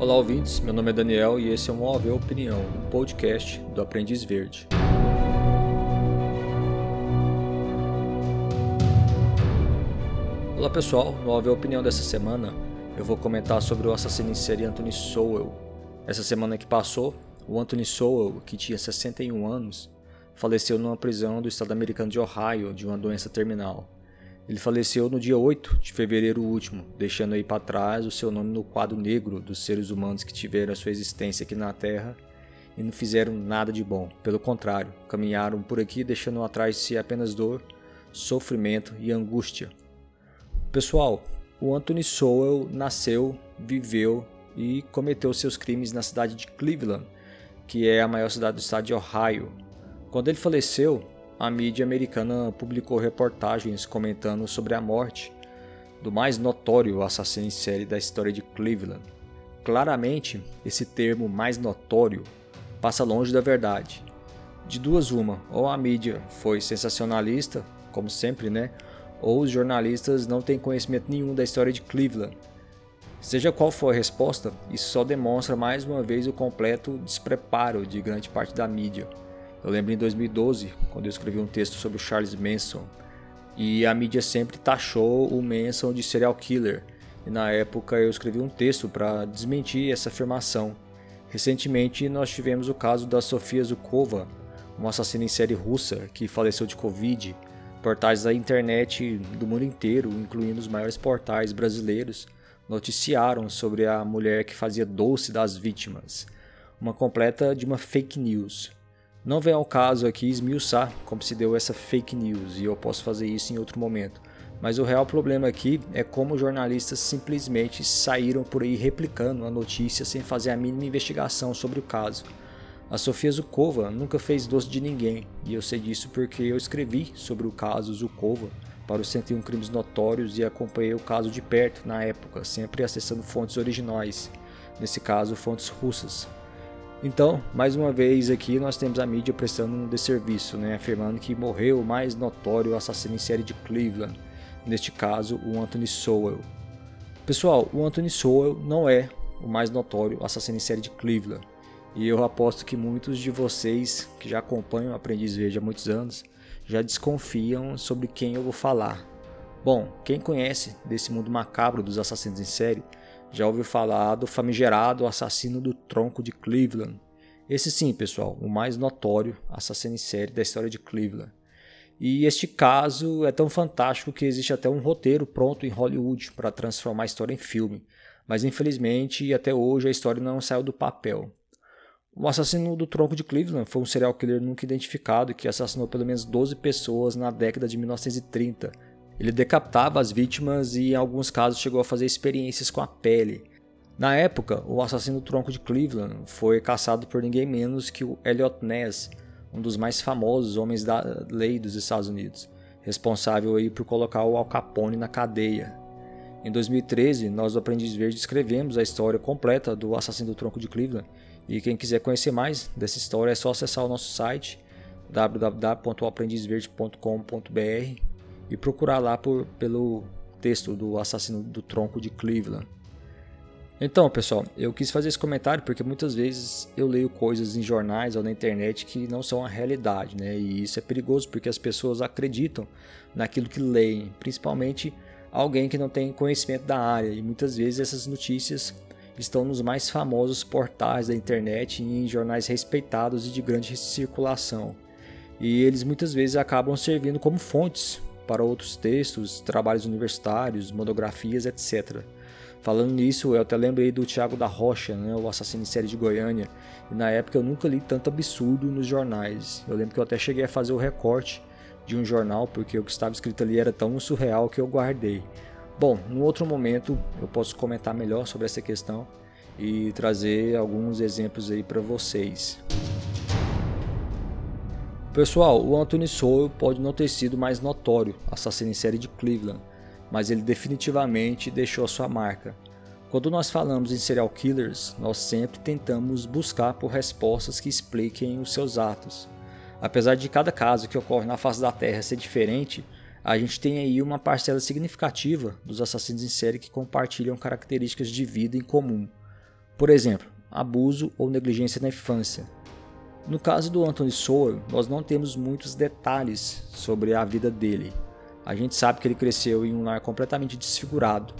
Olá, ouvintes. Meu nome é Daniel e esse é o OAV Opinião, um podcast do Aprendiz Verde. Olá, pessoal. No OAV Opinião dessa semana, eu vou comentar sobre o assassino em série Anthony Sowell. Essa semana que passou, o Anthony Sowell, que tinha 61 anos, faleceu numa prisão do estado americano de Ohio de uma doença terminal. Ele faleceu no dia 8 de fevereiro último, deixando aí para trás o seu nome no quadro negro dos seres humanos que tiveram a sua existência aqui na Terra e não fizeram nada de bom. Pelo contrário, caminharam por aqui deixando atrás de si apenas dor, sofrimento e angústia. Pessoal, o Anthony Sowell nasceu, viveu e cometeu seus crimes na cidade de Cleveland, que é a maior cidade do estado de Ohio. Quando ele faleceu, a mídia americana publicou reportagens comentando sobre a morte do mais notório assassino em série da história de Cleveland. Claramente, esse termo mais notório passa longe da verdade. De duas uma, ou a mídia foi sensacionalista, como sempre, né? Ou os jornalistas não têm conhecimento nenhum da história de Cleveland. Seja qual for a resposta, isso só demonstra mais uma vez o completo despreparo de grande parte da mídia. Eu lembro em 2012, quando eu escrevi um texto sobre o Charles Manson, e a mídia sempre taxou o Manson de serial killer. E na época eu escrevi um texto para desmentir essa afirmação. Recentemente nós tivemos o caso da Sofia Zukova, uma assassina em série russa que faleceu de Covid. Portais da internet do mundo inteiro, incluindo os maiores portais brasileiros, noticiaram sobre a mulher que fazia doce das vítimas. Uma completa de uma fake news. Não vem ao caso aqui esmiuçar como se deu essa fake news e eu posso fazer isso em outro momento. Mas o real problema aqui é como jornalistas simplesmente saíram por aí replicando a notícia sem fazer a mínima investigação sobre o caso. A Sofia Zukova nunca fez doce de ninguém, e eu sei disso porque eu escrevi sobre o caso Zukova para os 101 Crimes Notórios e acompanhei o caso de perto na época, sempre acessando fontes originais, nesse caso fontes russas. Então, mais uma vez aqui nós temos a mídia prestando um desserviço, né, afirmando que morreu o mais notório assassino em série de Cleveland, neste caso o Anthony Sowell. Pessoal, o Anthony Sowell não é o mais notório assassino em série de Cleveland, e eu aposto que muitos de vocês que já acompanham o Aprendiz Verde há muitos anos já desconfiam sobre quem eu vou falar. Bom, quem conhece desse mundo macabro dos assassinos em série já ouviu falar do famigerado assassino do tronco de Cleveland. Esse sim, pessoal, o mais notório assassino em série da história de Cleveland. E este caso é tão fantástico que existe até um roteiro pronto em Hollywood para transformar a história em filme. Mas infelizmente, até hoje a história não saiu do papel. O assassino do tronco de Cleveland foi um serial killer nunca identificado que assassinou pelo menos 12 pessoas na década de 1930 ele decapitava as vítimas e, em alguns casos, chegou a fazer experiências com a pele. Na época, o assassino do tronco de Cleveland foi caçado por ninguém menos que o Elliot Ness, um dos mais famosos homens da lei dos Estados Unidos, responsável aí por colocar o Al Capone na cadeia. Em 2013, nós do Aprendiz Verde escrevemos a história completa do assassino do tronco de Cleveland, e quem quiser conhecer mais dessa história é só acessar o nosso site www.aprendizverde.com.br e procurar lá por, pelo texto do assassino do tronco de Cleveland. Então, pessoal, eu quis fazer esse comentário porque muitas vezes eu leio coisas em jornais ou na internet que não são a realidade, né? E isso é perigoso porque as pessoas acreditam naquilo que leem, principalmente alguém que não tem conhecimento da área. E muitas vezes essas notícias estão nos mais famosos portais da internet e em jornais respeitados e de grande circulação. E eles muitas vezes acabam servindo como fontes para outros textos, trabalhos universitários, monografias, etc. Falando nisso, eu até lembrei do Tiago da Rocha, né, o assassino em série de Goiânia, e na época eu nunca li tanto absurdo nos jornais. Eu lembro que eu até cheguei a fazer o recorte de um jornal, porque o que estava escrito ali era tão surreal que eu guardei. Bom, num outro momento eu posso comentar melhor sobre essa questão e trazer alguns exemplos aí para vocês. Pessoal, o Anthony Sowell pode não ter sido mais notório assassino em série de Cleveland, mas ele definitivamente deixou a sua marca. Quando nós falamos em serial killers, nós sempre tentamos buscar por respostas que expliquem os seus atos. Apesar de cada caso que ocorre na face da Terra ser diferente, a gente tem aí uma parcela significativa dos assassinos em série que compartilham características de vida em comum. Por exemplo, abuso ou negligência na infância. No caso do Anthony Sowell, nós não temos muitos detalhes sobre a vida dele. A gente sabe que ele cresceu em um lar completamente desfigurado.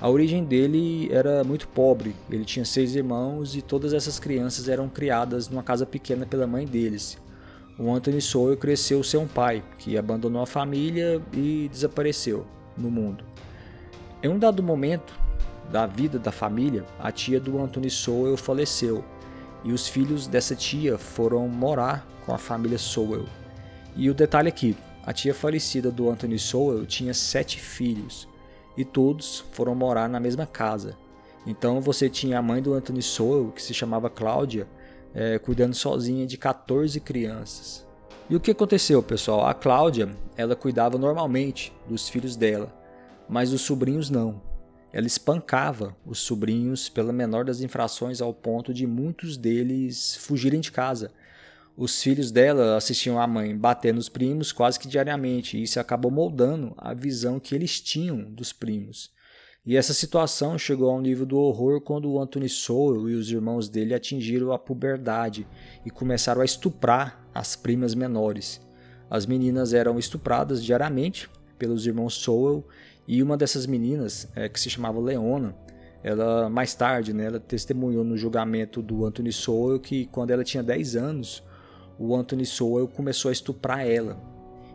A origem dele era muito pobre, ele tinha seis irmãos e todas essas crianças eram criadas numa casa pequena pela mãe deles. O Anthony Sowell cresceu sem um pai, que abandonou a família e desapareceu no mundo. Em um dado momento da vida da família, a tia do Anthony Sowell faleceu e os filhos dessa tia foram morar com a família Sowell. E o detalhe aqui, a tia falecida do Anthony Sowell tinha sete filhos e todos foram morar na mesma casa. Então você tinha a mãe do Anthony Sowell, que se chamava Cláudia, é, cuidando sozinha de 14 crianças. E o que aconteceu, pessoal? A Cláudia, ela cuidava normalmente dos filhos dela, mas os sobrinhos não. Ela espancava os sobrinhos pela menor das infrações ao ponto de muitos deles fugirem de casa. Os filhos dela assistiam a mãe bater nos primos quase que diariamente, e isso acabou moldando a visão que eles tinham dos primos. E essa situação chegou ao nível do horror quando o Anthony Sowell e os irmãos dele atingiram a puberdade e começaram a estuprar as primas menores. As meninas eram estupradas diariamente pelos irmãos Sowell e uma dessas meninas, é, que se chamava Leona, ela mais tarde, né, ela testemunhou no julgamento do Anthony Sowell que quando ela tinha 10 anos, o Anthony Sowell começou a estuprar ela.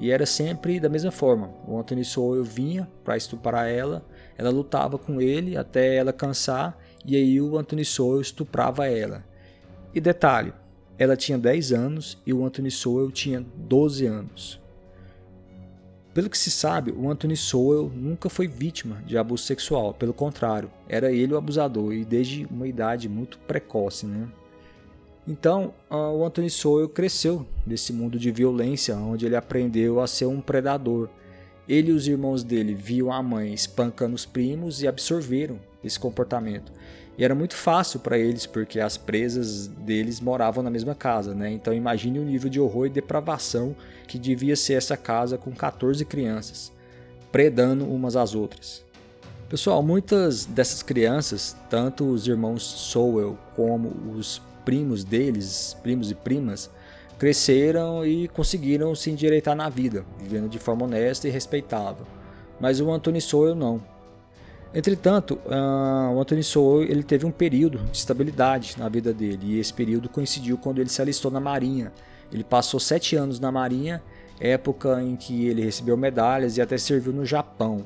E era sempre da mesma forma. O Anthony Sowell vinha para estuprar ela, ela lutava com ele até ela cansar e aí o Anthony Sowell estuprava ela. E detalhe, ela tinha 10 anos e o Anthony Sowell tinha 12 anos. Pelo que se sabe, o Anthony Sowell nunca foi vítima de abuso sexual, pelo contrário, era ele o abusador e desde uma idade muito precoce, né? Então, o Anthony Sowell cresceu nesse mundo de violência, onde ele aprendeu a ser um predador. Ele e os irmãos dele viam a mãe espancando os primos e absorveram esse comportamento. E era muito fácil para eles, porque as presas deles moravam na mesma casa, né? Então imagine o nível de horror e depravação que devia ser essa casa com 14 crianças, predando umas às outras. Pessoal, muitas dessas crianças, tanto os irmãos Sowell como os primos deles, primos e primas, cresceram e conseguiram se endireitar na vida, vivendo de forma honesta e respeitável. Mas o Anthony Sowell não. Entretanto, uh, o Anthony Sowell ele teve um período de estabilidade na vida dele e esse período coincidiu quando ele se alistou na Marinha. Ele passou sete anos na Marinha, época em que ele recebeu medalhas e até serviu no Japão.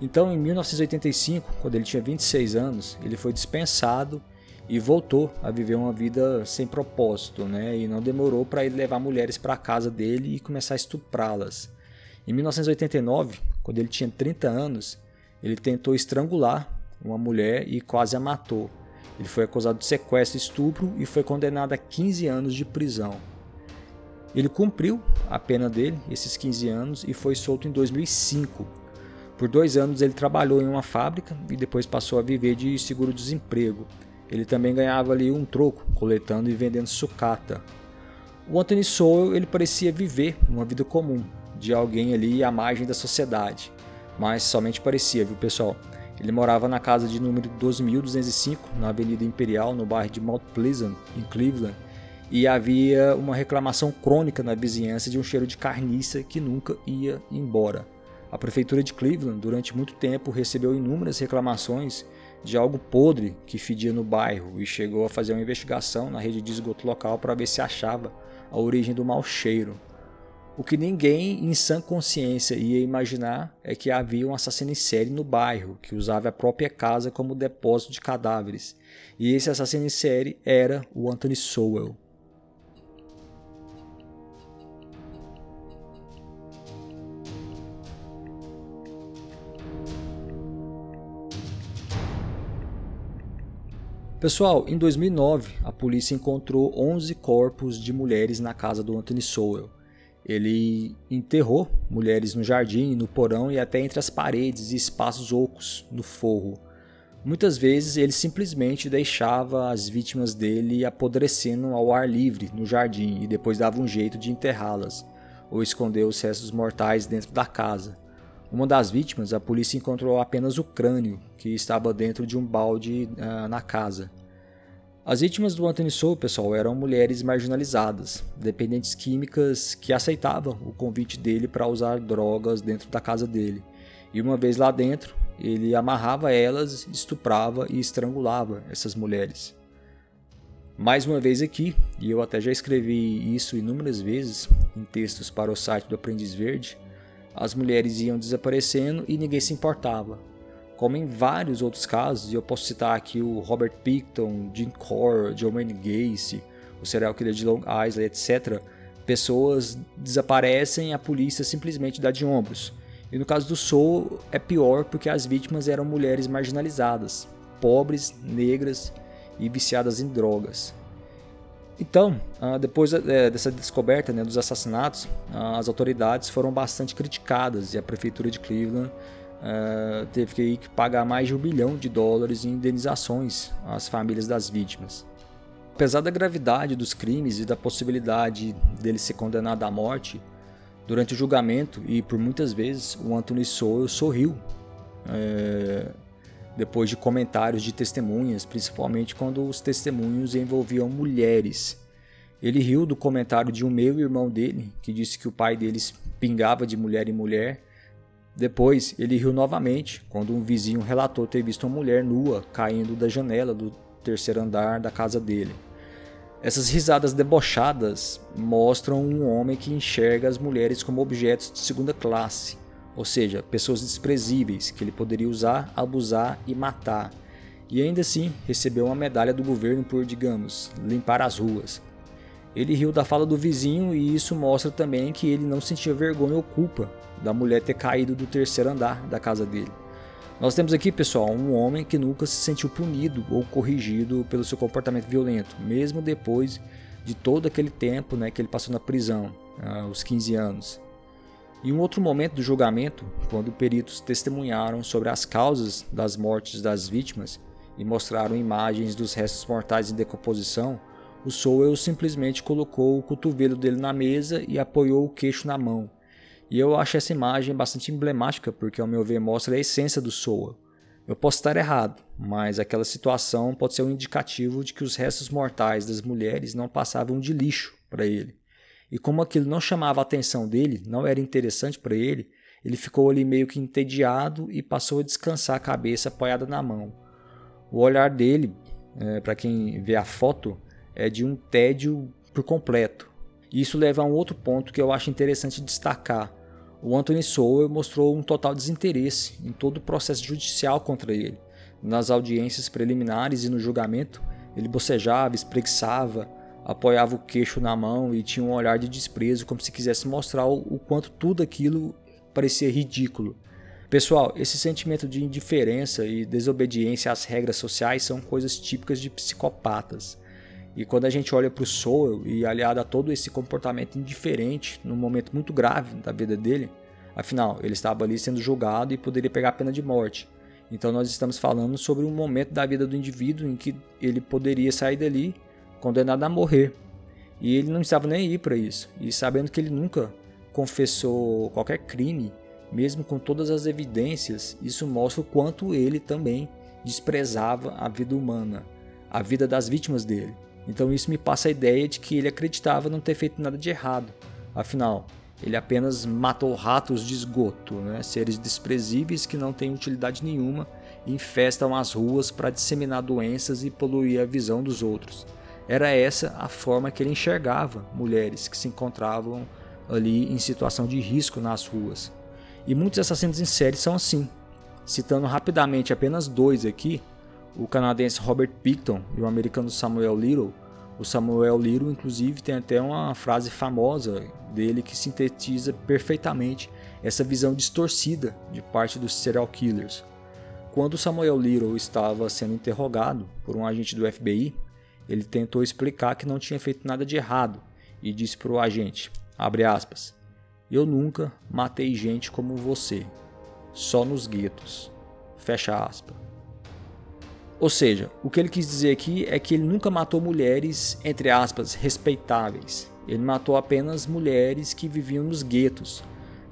Então, em 1985, quando ele tinha 26 anos, ele foi dispensado e voltou a viver uma vida sem propósito, né? E não demorou para ele levar mulheres para a casa dele e começar a estuprá-las. Em 1989, quando ele tinha 30 anos, ele tentou estrangular uma mulher e quase a matou. Ele foi acusado de sequestro e estupro e foi condenado a 15 anos de prisão. Ele cumpriu a pena dele, esses 15 anos, e foi solto em 2005. Por dois anos ele trabalhou em uma fábrica e depois passou a viver de seguro-desemprego. Ele também ganhava ali um troco, coletando e vendendo sucata. O Anthony Sowell ele parecia viver uma vida comum, de alguém ali à margem da sociedade mas somente parecia, viu pessoal? Ele morava na casa de número 12.205, na Avenida Imperial, no bairro de Mount Pleasant, em Cleveland, e havia uma reclamação crônica na vizinhança de um cheiro de carniça que nunca ia embora. A prefeitura de Cleveland, durante muito tempo, recebeu inúmeras reclamações de algo podre que fedia no bairro e chegou a fazer uma investigação na rede de esgoto local para ver se achava a origem do mau cheiro. O que ninguém em sã consciência ia imaginar é que havia um assassino em série no bairro que usava a própria casa como depósito de cadáveres. E esse assassino em série era o Anthony Sowell. Pessoal, em 2009, a polícia encontrou 11 corpos de mulheres na casa do Anthony Sowell. Ele enterrou mulheres no jardim, no porão e até entre as paredes e espaços ocos no forro. Muitas vezes ele simplesmente deixava as vítimas dele apodrecendo ao ar livre no jardim e depois dava um jeito de enterrá-las ou esconder os restos mortais dentro da casa. Uma das vítimas, a polícia encontrou apenas o crânio, que estava dentro de um balde uh, na casa. As vítimas do Anthony Soul, pessoal, eram mulheres marginalizadas, dependentes químicas que aceitavam o convite dele para usar drogas dentro da casa dele. E uma vez lá dentro, ele amarrava elas, estuprava e estrangulava essas mulheres. Mais uma vez aqui, e eu até já escrevi isso inúmeras vezes em textos para o site do Aprendiz Verde, as mulheres iam desaparecendo e ninguém se importava como em vários outros casos, e eu posso citar aqui o Robert Picton, Jim Core, Joanne Gacy, o serial killer de Long Island, etc., pessoas desaparecem e a polícia simplesmente dá de ombros. E no caso do Soul é pior porque as vítimas eram mulheres marginalizadas, pobres, negras e viciadas em drogas. Então, ah, depois eh, dessa descoberta né, dos assassinatos, ah, as autoridades foram bastante criticadas e a prefeitura de Cleveland uh, teve que, que pagar mais de um bilhão de dólares em indenizações às famílias das vítimas. Apesar da gravidade dos crimes e da possibilidade dele ser condenado à morte, durante o julgamento e por muitas vezes o Anthony Sowell sorriu é, depois de comentários de testemunhas, principalmente quando os testemunhos envolviam mulheres. Ele riu do comentário de um meio irmão dele, que disse que o pai deles pingava de mulher em mulher depois, ele riu novamente quando um vizinho relatou ter visto uma mulher nua caindo da janela do terceiro andar da casa dele. Essas risadas debochadas mostram um homem que enxerga as mulheres como objetos de segunda classe, ou seja, pessoas desprezíveis que ele poderia usar, abusar e matar. E ainda assim recebeu uma medalha do governo por, digamos, limpar as ruas. Ele riu da fala do vizinho e isso mostra também que ele não sentia vergonha ou culpa da mulher ter caído do terceiro andar da casa dele. Nós temos aqui, pessoal, um homem que nunca se sentiu punido ou corrigido pelo seu comportamento violento, mesmo depois de todo aquele tempo né, que ele passou na prisão, aos 15 anos. Em um outro momento do julgamento, quando peritos testemunharam sobre as causas das mortes das vítimas e mostraram imagens dos restos mortais em decomposição, o Sowell simplesmente colocou o cotovelo dele na mesa e apoiou o queixo na mão. E eu acho essa imagem bastante emblemática porque, ao meu ver, mostra a essência do Sowell. Eu posso estar errado, mas aquela situação pode ser um indicativo de que os restos mortais das mulheres não passavam de lixo para ele. E como aquilo não chamava a atenção dele, não era interessante para ele, ele ficou ali meio que entediado e passou a descansar a cabeça apoiada na mão. O olhar dele, é, para quem vê a foto, é de um tédio por completo. Isso leva a um outro ponto que eu acho interessante destacar. O Anthony Sowell mostrou um total desinteresse em todo o processo judicial contra ele. Nas audiências preliminares e no julgamento, ele bocejava, espreguiçava, apoiava o queixo na mão e tinha um olhar de desprezo, como se quisesse mostrar o quanto tudo aquilo parecia ridículo. Pessoal, esse sentimento de indiferença e desobediência às regras sociais são coisas típicas de psicopatas. E quando a gente olha para o Soul e aliado a todo esse comportamento indiferente num momento muito grave da vida dele, afinal, ele estava ali sendo julgado e poderia pegar a pena de morte. Então nós estamos falando sobre um momento da vida do indivíduo em que ele poderia sair dali condenado a morrer. E ele não estava nem aí para isso. E sabendo que ele nunca confessou qualquer crime, mesmo com todas as evidências, isso mostra o quanto ele também desprezava a vida humana, a vida das vítimas dele. Então isso me passa a ideia de que ele acreditava não ter feito nada de errado. Afinal, ele apenas matou ratos de esgoto, né? seres desprezíveis que não têm utilidade nenhuma e infestam as ruas para disseminar doenças e poluir a visão dos outros. Era essa a forma que ele enxergava mulheres que se encontravam ali em situação de risco nas ruas. E muitos assassinos em série são assim. Citando rapidamente apenas dois aqui, o canadense Robert Picton e o americano Samuel Little. O Samuel Little, inclusive, tem até uma frase famosa dele que sintetiza perfeitamente essa visão distorcida de parte dos serial killers. Quando Samuel Little estava sendo interrogado por um agente do FBI, ele tentou explicar que não tinha feito nada de errado e disse para o agente, aspas, eu nunca matei gente como você, só nos guetos, fecha aspas. Ou seja, o que ele quis dizer aqui é que ele nunca matou mulheres, entre aspas, respeitáveis. Ele matou apenas mulheres que viviam nos guetos,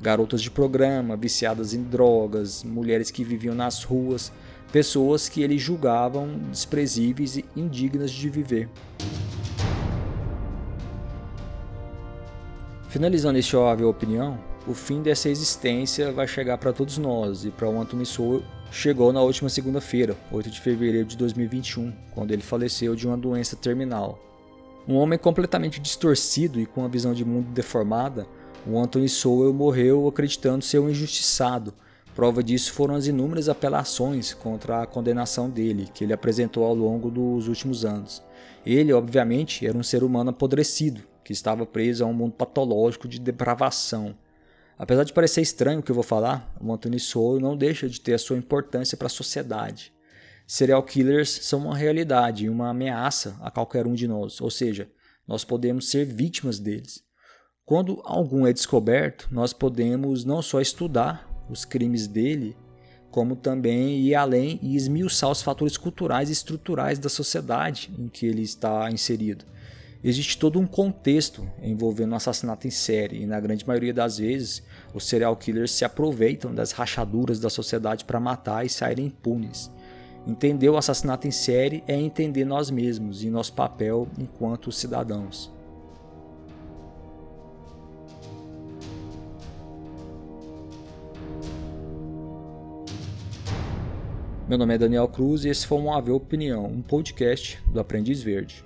garotas de programa, viciadas em drogas, mulheres que viviam nas ruas, pessoas que ele julgavam desprezíveis e indignas de viver. Finalizando este óbvio opinião, o fim dessa existência vai chegar para todos nós e para o Anthony Sowell chegou na última segunda-feira, 8 de fevereiro de 2021, quando ele faleceu de uma doença terminal. Um homem completamente distorcido e com uma visão de mundo deformada, o Anthony Sowell morreu acreditando ser um injustiçado. Prova disso foram as inúmeras apelações contra a condenação dele, que ele apresentou ao longo dos últimos anos. Ele, obviamente, era um ser humano apodrecido, que estava preso a um mundo patológico de depravação. Apesar de parecer estranho o que eu vou falar, o Anthony Sowell não deixa de ter a sua importância para a sociedade. Serial killers são uma realidade e uma ameaça a qualquer um de nós, ou seja, nós podemos ser vítimas deles. Quando algum é descoberto, nós podemos não só estudar os crimes dele, como também ir além e esmiuçar os fatores culturais e estruturais da sociedade em que ele está inserido existe todo um contexto envolvendo o assassinato em série e na grande maioria das vezes os serial killers se aproveitam das rachaduras da sociedade para matar e saírem impunes. Entender o assassinato em série é entender nós mesmos e nosso papel enquanto cidadãos. Meu nome é Daniel Cruz e esse foi um AV Opinião, um podcast do Aprendiz Verde.